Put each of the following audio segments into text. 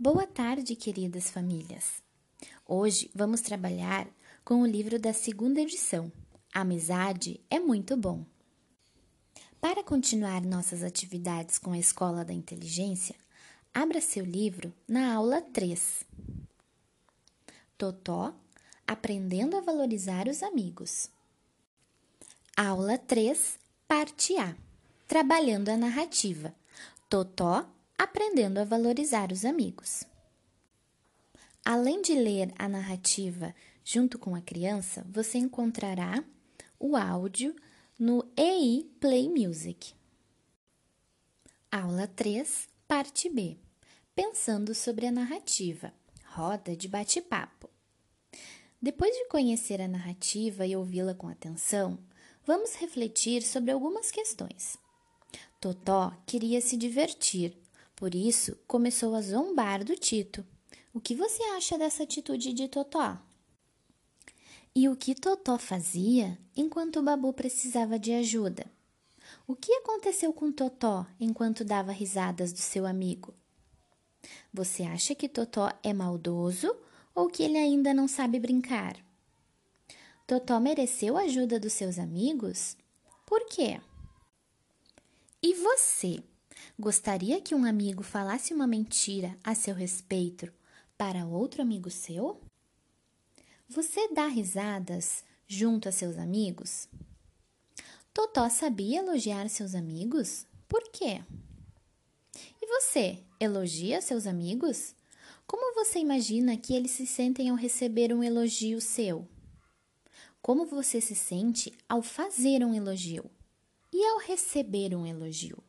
Boa tarde, queridas famílias. Hoje vamos trabalhar com o livro da segunda edição. Amizade é muito bom. Para continuar nossas atividades com a Escola da Inteligência, abra seu livro na aula 3. Totó aprendendo a valorizar os amigos. Aula 3, parte A. Trabalhando a narrativa. Totó aprendendo a valorizar os amigos. Além de ler a narrativa junto com a criança, você encontrará o áudio no EI Play Music. Aula 3, parte B. Pensando sobre a narrativa. Roda de bate-papo. Depois de conhecer a narrativa e ouvi-la com atenção, vamos refletir sobre algumas questões. Totó queria se divertir, por isso começou a zombar do Tito. O que você acha dessa atitude de Totó? E o que Totó fazia enquanto o Babu precisava de ajuda? O que aconteceu com Totó enquanto dava risadas do seu amigo? Você acha que Totó é maldoso ou que ele ainda não sabe brincar? Totó mereceu a ajuda dos seus amigos? Por quê? E você? Gostaria que um amigo falasse uma mentira a seu respeito para outro amigo seu? Você dá risadas junto a seus amigos? Totó sabia elogiar seus amigos? Por quê? E você, elogia seus amigos? Como você imagina que eles se sentem ao receber um elogio seu? Como você se sente ao fazer um elogio? E ao receber um elogio?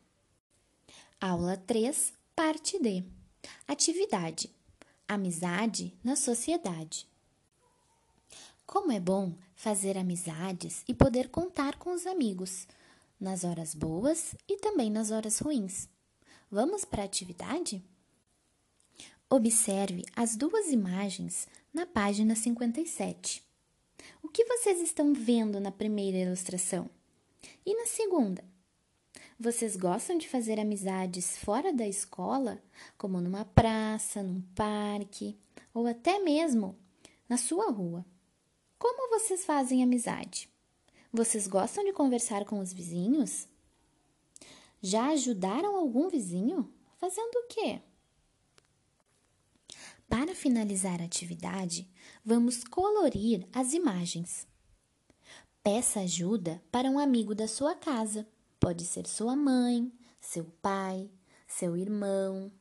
Aula 3, parte D. Atividade: Amizade na sociedade. Como é bom fazer amizades e poder contar com os amigos, nas horas boas e também nas horas ruins. Vamos para a atividade? Observe as duas imagens na página 57. O que vocês estão vendo na primeira ilustração? E na segunda? Vocês gostam de fazer amizades fora da escola, como numa praça, num parque ou até mesmo na sua rua? Como vocês fazem amizade? Vocês gostam de conversar com os vizinhos? Já ajudaram algum vizinho? Fazendo o quê? Para finalizar a atividade, vamos colorir as imagens. Peça ajuda para um amigo da sua casa. Pode ser sua mãe, seu pai, seu irmão.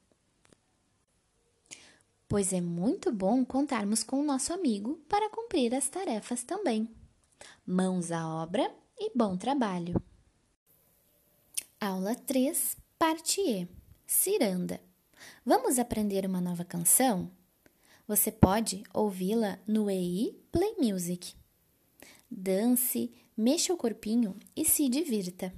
Pois é muito bom contarmos com o nosso amigo para cumprir as tarefas também. Mãos à obra e bom trabalho. Aula 3, parte E. Ciranda. Vamos aprender uma nova canção? Você pode ouvi-la no EI Play Music. Dance, mexa o corpinho e se divirta.